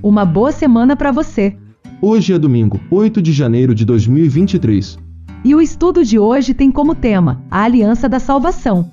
Uma boa semana para você. Hoje é domingo, 8 de janeiro de 2023. E o estudo de hoje tem como tema a Aliança da Salvação.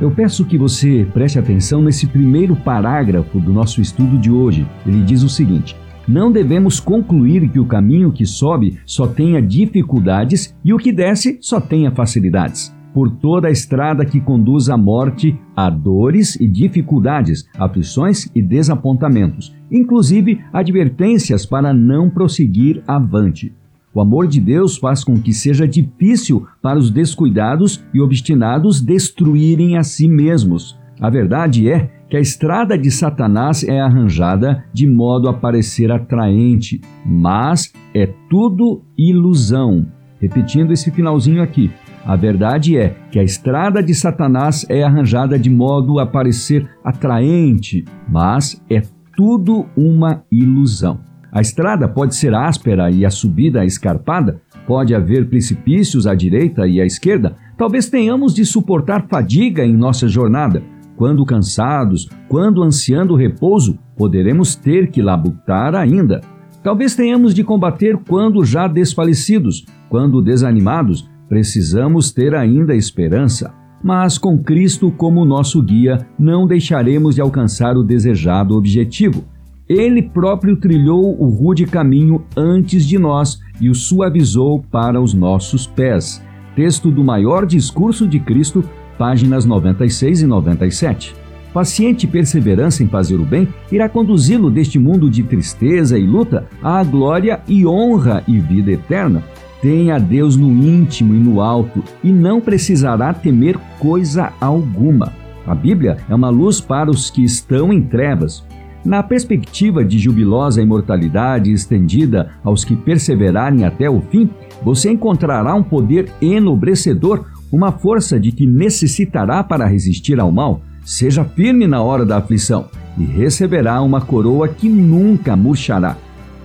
Eu peço que você preste atenção nesse primeiro parágrafo do nosso estudo de hoje. Ele diz o seguinte: Não devemos concluir que o caminho que sobe só tenha dificuldades e o que desce só tenha facilidades por toda a estrada que conduz à morte, há dores e dificuldades, aflições e desapontamentos, inclusive advertências para não prosseguir avante. O amor de Deus faz com que seja difícil para os descuidados e obstinados destruírem a si mesmos. A verdade é que a estrada de Satanás é arranjada de modo a parecer atraente, mas é tudo ilusão. Repetindo esse finalzinho aqui, a verdade é que a estrada de Satanás é arranjada de modo a parecer atraente, mas é tudo uma ilusão. A estrada pode ser áspera e a subida escarpada, pode haver precipícios à direita e à esquerda, talvez tenhamos de suportar fadiga em nossa jornada. Quando cansados, quando ansiando repouso, poderemos ter que labutar ainda. Talvez tenhamos de combater quando já desfalecidos, quando desanimados, Precisamos ter ainda esperança, mas com Cristo como nosso guia, não deixaremos de alcançar o desejado objetivo. Ele próprio trilhou o rude caminho antes de nós e o suavizou para os nossos pés. Texto do maior discurso de Cristo, páginas 96 e 97. Paciente perseverança em fazer o bem irá conduzi-lo deste mundo de tristeza e luta à glória e honra e vida eterna. Tenha Deus no íntimo e no alto, e não precisará temer coisa alguma. A Bíblia é uma luz para os que estão em trevas. Na perspectiva de jubilosa imortalidade estendida aos que perseverarem até o fim, você encontrará um poder enobrecedor, uma força de que necessitará para resistir ao mal. Seja firme na hora da aflição e receberá uma coroa que nunca murchará.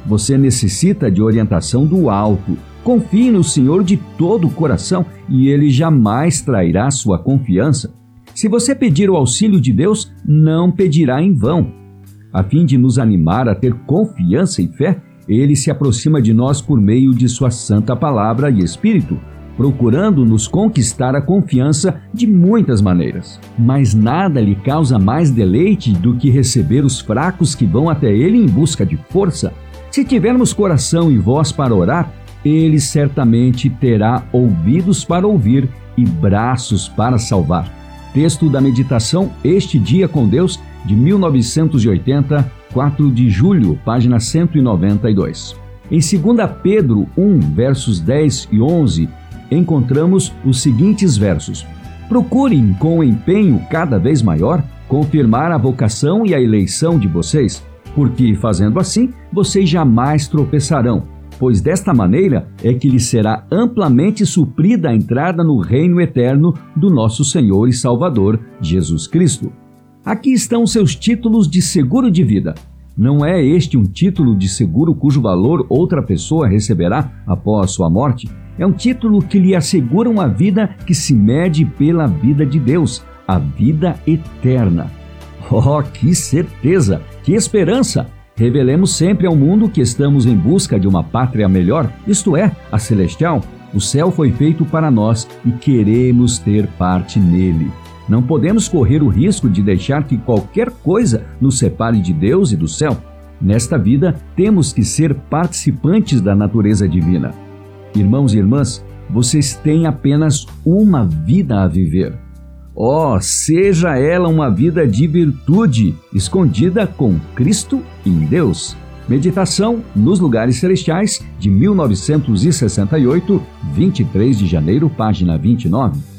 Você necessita de orientação do alto Confie no Senhor de todo o coração e ele jamais trairá sua confiança. Se você pedir o auxílio de Deus, não pedirá em vão. A fim de nos animar a ter confiança e fé, ele se aproxima de nós por meio de sua santa palavra e espírito, procurando nos conquistar a confiança de muitas maneiras. Mas nada lhe causa mais deleite do que receber os fracos que vão até ele em busca de força. Se tivermos coração e voz para orar, ele certamente terá ouvidos para ouvir e braços para salvar. Texto da meditação Este Dia com Deus, de 1980, 4 de julho, página 192. Em 2 Pedro 1, versos 10 e 11, encontramos os seguintes versos: Procurem com empenho cada vez maior confirmar a vocação e a eleição de vocês, porque, fazendo assim, vocês jamais tropeçarão pois desta maneira é que lhe será amplamente suprida a entrada no reino eterno do nosso Senhor e Salvador Jesus Cristo. Aqui estão seus títulos de seguro de vida. Não é este um título de seguro cujo valor outra pessoa receberá após sua morte? É um título que lhe assegura uma vida que se mede pela vida de Deus, a vida eterna. Oh, que certeza, que esperança! Revelemos sempre ao mundo que estamos em busca de uma pátria melhor, isto é, a celestial. O céu foi feito para nós e queremos ter parte nele. Não podemos correr o risco de deixar que qualquer coisa nos separe de Deus e do céu. Nesta vida, temos que ser participantes da natureza divina. Irmãos e irmãs, vocês têm apenas uma vida a viver. Oh, seja ela uma vida de virtude, escondida com Cristo em Deus. Meditação nos Lugares Celestiais, de 1968, 23 de janeiro, página 29.